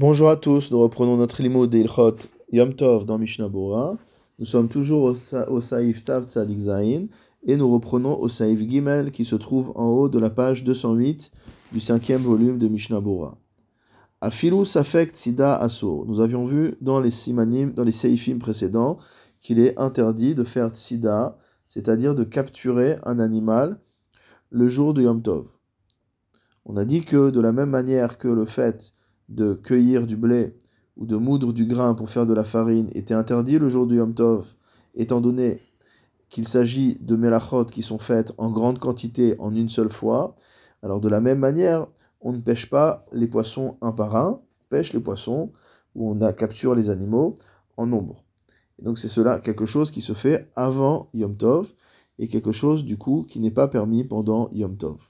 Bonjour à tous, nous reprenons notre limo d'Ilchot Yom Tov dans Mishnah Bora. Nous sommes toujours au, sa au Saïf Tav Tzadik Zain et nous reprenons au Saïf Gimel qui se trouve en haut de la page 208 du cinquième volume de Mishnah Bora. Afilu Safek Tzida Asur. Nous avions vu dans les simanim, dans les Saïfim précédents qu'il est interdit de faire Tzida, c'est-à-dire de capturer un animal le jour de Yom Tov. On a dit que de la même manière que le fait de cueillir du blé ou de moudre du grain pour faire de la farine était interdit le jour du Yom Tov, étant donné qu'il s'agit de melachot qui sont faites en grande quantité en une seule fois. Alors de la même manière, on ne pêche pas les poissons un par un, on pêche les poissons où on capture les animaux en nombre. Et donc c'est cela quelque chose qui se fait avant Yom Tov et quelque chose du coup qui n'est pas permis pendant Yom Tov.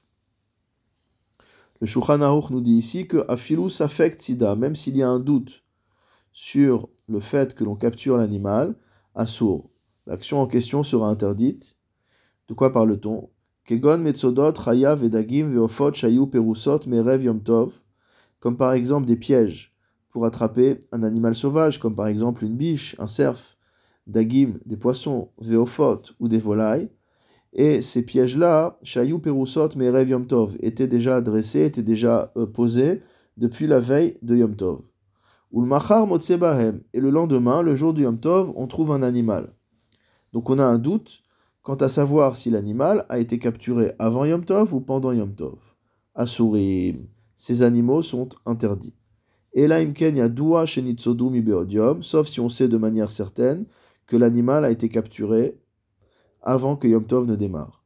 Le Shulchan Aruch nous dit ici que Afilu Safek Tzida, même s'il y a un doute sur le fait que l'on capture l'animal, Asur, l'action en question sera interdite. De quoi parle-t-on? Kegon Vedagim Veofot Perusot comme par exemple des pièges pour attraper un animal sauvage, comme par exemple une biche, un cerf, Dagim, des poissons, Veofot ou des volailles, et ces pièges-là, Shayou Perusot Merev Yom Tov, étaient déjà dressés, étaient déjà euh, posés depuis la veille de Yom Tov. Ulmachar Motsebahem, et le lendemain, le jour du Yom Tov, on trouve un animal. Donc on a un doute quant à savoir si l'animal a été capturé avant Yom Tov ou pendant Yom Tov. Asurim, ces animaux sont interdits. Et là, Imken Yadoua Shenitsodu Beodium, sauf si on sait de manière certaine que l'animal a été capturé avant que Yom Tov ne démarre.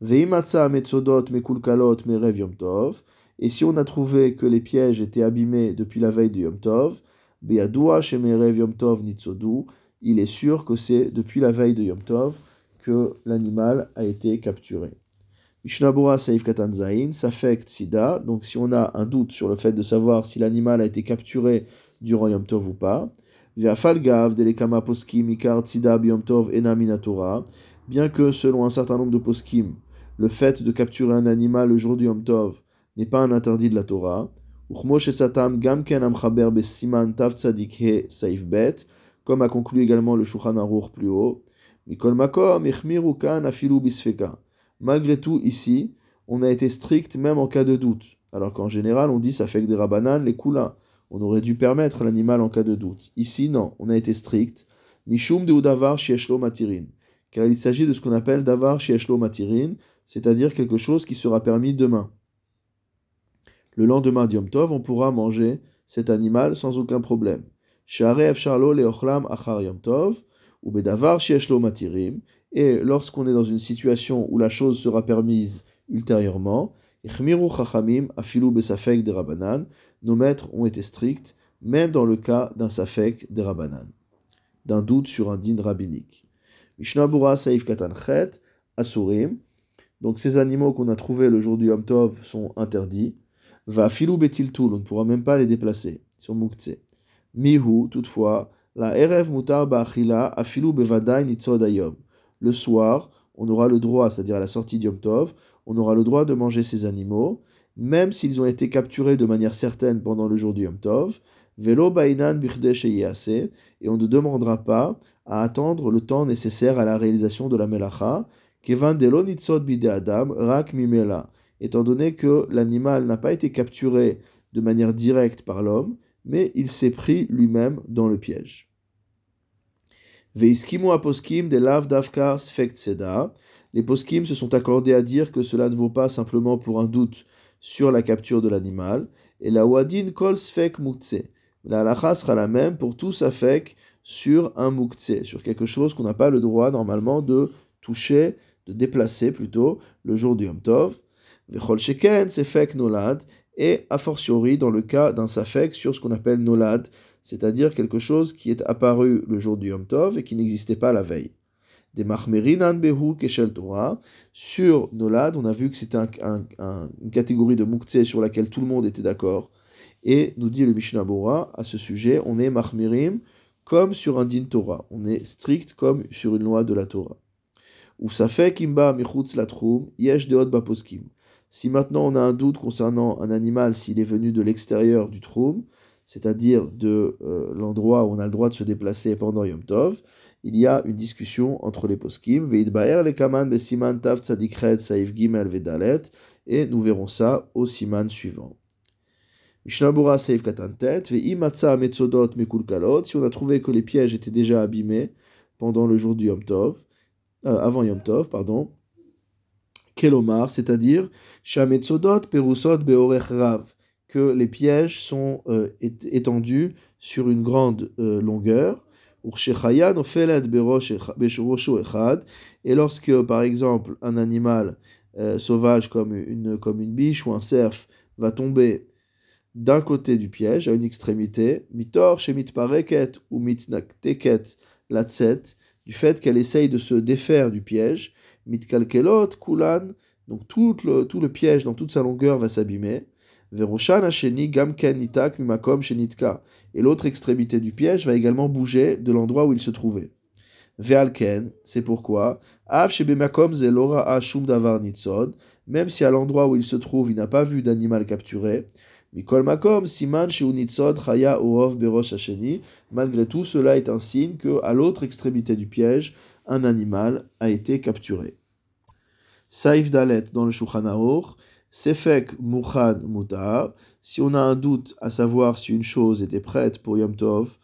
Veimatsa metzodot mekulkalot merev Yom Tov. Et si on a trouvé que les pièges étaient abîmés depuis la veille de Yom Tov, Beadua shemerev Yom Tov nitzodu, il est sûr que c'est depuis la veille de Yom Tov que l'animal a été capturé. Mishnabura Saif Katan Zain, Safek Tzida, donc si on a un doute sur le fait de savoir si l'animal a été capturé durant Yom Tov ou pas, Falgav, Delekama Poskim, Ikar Tzida Yom Tov bien que selon un certain nombre de poskim, le fait de capturer un animal le jour du Yom Tov n'est pas un interdit de la Torah, comme a conclu également le Shulchan Aruch plus haut, Malgré tout, ici, on a été strict même en cas de doute, alors qu'en général on dit ça fait que des rabanan, les kula. On aurait dû permettre l'animal en cas de doute. Ici, non, on a été strict. Mishum de matirin car il s'agit de ce qu'on appelle davar shieshlo matirin, c'est-à-dire quelque chose qui sera permis demain. Le lendemain d'Yom Tov, on pourra manger cet animal sans aucun problème. achar Yom Tov, ou bedavar et lorsqu'on est dans une situation où la chose sera permise ultérieurement, chachamim afilu besafek nos maîtres ont été stricts, même dans le cas d'un safek de rabanan, d'un doute sur un din rabbinique. Mishnabura Saif Katanchet, Asurim. Donc ces animaux qu'on a trouvés le jour du Yom Tov sont interdits. Va filou betiltul, on ne pourra même pas les déplacer. Sont muktse. Mihu, toutefois, la erev mutar ba'achila afilu bevadai nitzodayom. Le soir, on aura le droit, c'est-à-dire à la sortie du Yom Tov, on aura le droit de manger ces animaux, même s'ils ont été capturés de manière certaine pendant le jour du Yom Tov. Velo bainan et on ne demandera pas à attendre le temps nécessaire à la réalisation de la melacha, kevan bide adam rak mimela, étant donné que l'animal n'a pas été capturé de manière directe par l'homme, mais il s'est pris lui-même dans le piège. Veiskimu aposkim de lav davka Les poskim se sont accordés à dire que cela ne vaut pas simplement pour un doute sur la capture de l'animal, et la wadin kol sfek mutse. La halacha sera la même pour tout safek sur un mouktsé, sur quelque chose qu'on n'a pas le droit normalement de toucher, de déplacer plutôt, le jour du Yom Tov. Vechol sheken, c'est nolad, et a fortiori dans le cas d'un safek sur ce qu'on appelle nolad, c'est-à-dire quelque chose qui est apparu le jour du Yom Tov et qui n'existait pas la veille. Des mahmerinan behu keshel Torah. Sur nolad, on a vu que c'était une catégorie de mouktsé sur laquelle tout le monde était d'accord. Et nous dit le Mishnah Bora à ce sujet, on est mahmirim comme sur un din Torah. On est strict comme sur une loi de la Torah. Ou ça fait kimba michutz latrum, yesh deot baposkim. Si maintenant on a un doute concernant un animal s'il est venu de l'extérieur du troum, c'est-à-dire de euh, l'endroit où on a le droit de se déplacer pendant Yom Tov, il y a une discussion entre les poskim, Veidbaer le kaman besiman tav tzadikret saif gimel vedalet, et nous verrons ça au siman suivant. Mishnabura saif katantet, veimatza metzodot mekulkalot, si on a trouvé que les pièges étaient déjà abîmés pendant le jour du Yom Tov, euh, avant Yom Tov, pardon, kelomar, c'est-à-dire shametzodot perusot beorech que les pièges sont euh, étendus sur une grande euh, longueur, et lorsque, par exemple, un animal euh, sauvage comme une, comme une biche ou un cerf va tomber d'un côté du piège, à une extrémité, mitor chez mitpareket ou mitnakteket latset, du fait qu'elle essaye de se défaire du piège, mitkalkelot kulan, donc tout le, piège dans toute sa longueur va s'abîmer, veroshan hasheni gamken nitak mimakom shenitka, et l'autre extrémité du piège va également bouger de l'endroit où il se trouvait. Ve'alken, c'est pourquoi, av shebemakom zelora ashum davar nitzod, même si à l'endroit où il se trouve il n'a pas vu d'animal capturé, mikol makom siman chaya orov berosh hasheni, malgré tout cela est un signe que à l'autre extrémité du piège, un animal a été capturé. Saif Dalet dans le Shulchan Sefek Mukhan Mutar, si on a un doute à savoir si une chose était prête pour Yom Tov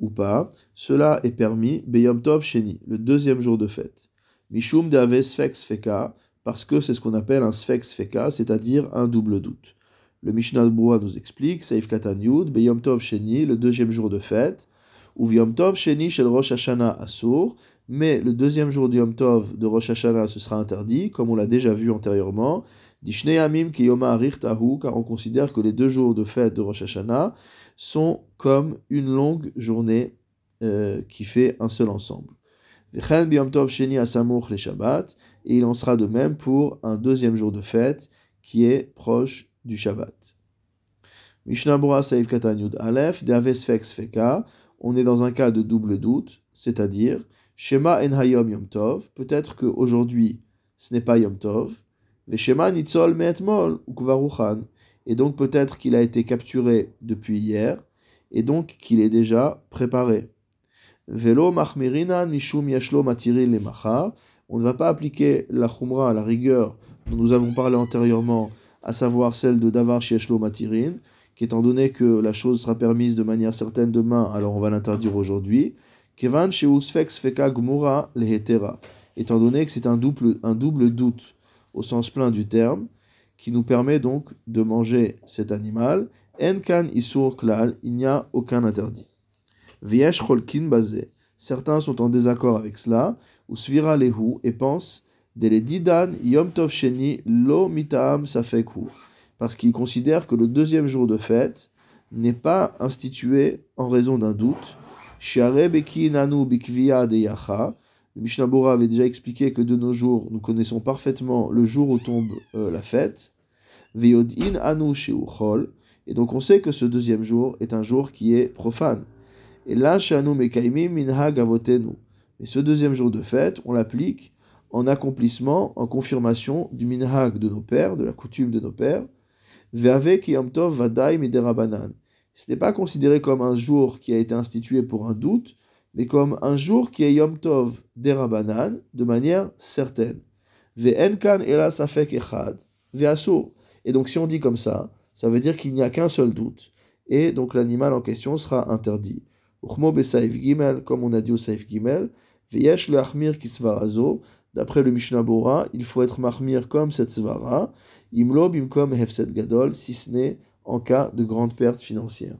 ou pas, cela est permis Beyom Tov Sheni, le deuxième jour de fête. Mishum de Sfek Sfeka, parce que c'est ce qu'on appelle un Sfek Sfeka, c'est-à-dire un double doute. Le Mishnah de nous explique, Saif Beyom Tov Sheni, le deuxième jour de fête, ou Tov Sheni Shel Rosh Hashanah Asur, mais le deuxième jour de Yom Tov de Rosh Hashanah, ce sera interdit, comme on l'a déjà vu antérieurement, car on considère que les deux jours de fête de Rosh Hashanah sont comme une longue journée euh, qui fait un seul ensemble. Et il en sera de même pour un deuxième jour de fête qui est proche du Shabbat. on est dans un cas de double doute, c'est-à-dire Shema en Hayom Yom Tov, peut-être qu'aujourd'hui ce n'est pas Yom Tov, et donc peut-être qu'il a été capturé depuis hier, et donc qu'il est déjà préparé. Velo mishum yashlo On ne va pas appliquer la khumra, la rigueur dont nous avons parlé antérieurement, à savoir celle de davar yashlo matirin, qu'étant donné que la chose sera permise de manière certaine demain, alors on va l'interdire aujourd'hui. Kevan feka gmura lehetera. Étant donné que c'est un double, doute au sens plein du terme, qui nous permet donc de manger cet animal. Enkan isur klal, il n'y a aucun interdit. Viesh cholkin bazé, certains sont en désaccord avec cela, ou svira lehu, et pensent, yom tov sheni lo mitaam safekhu, parce qu'ils considèrent que le deuxième jour de fête n'est pas institué en raison d'un doute. Le Mishnah Bora avait déjà expliqué que de nos jours, nous connaissons parfaitement le jour où tombe euh, la fête. Anu Et donc on sait que ce deuxième jour est un jour qui est profane. Et là, mekaimim avotenu. Et ce deuxième jour de fête, on l'applique en accomplissement, en confirmation du minhag de nos pères, de la coutume de nos pères. Ce n'est pas considéré comme un jour qui a été institué pour un doute, mais comme un jour qui est Yom Tov derabanan, de manière certaine. Ve'enkan ela safek echad. Et donc si on dit comme ça, ça veut dire qu'il n'y a qu'un seul doute, et donc l'animal en question sera interdit. Uchmo gimel, comme on a dit au saif gimel, d'après le Mishnah Bora, il faut être mahmir comme cette svara, imlo bimkom hefset gadol, si ce n'est en cas de grande perte financière.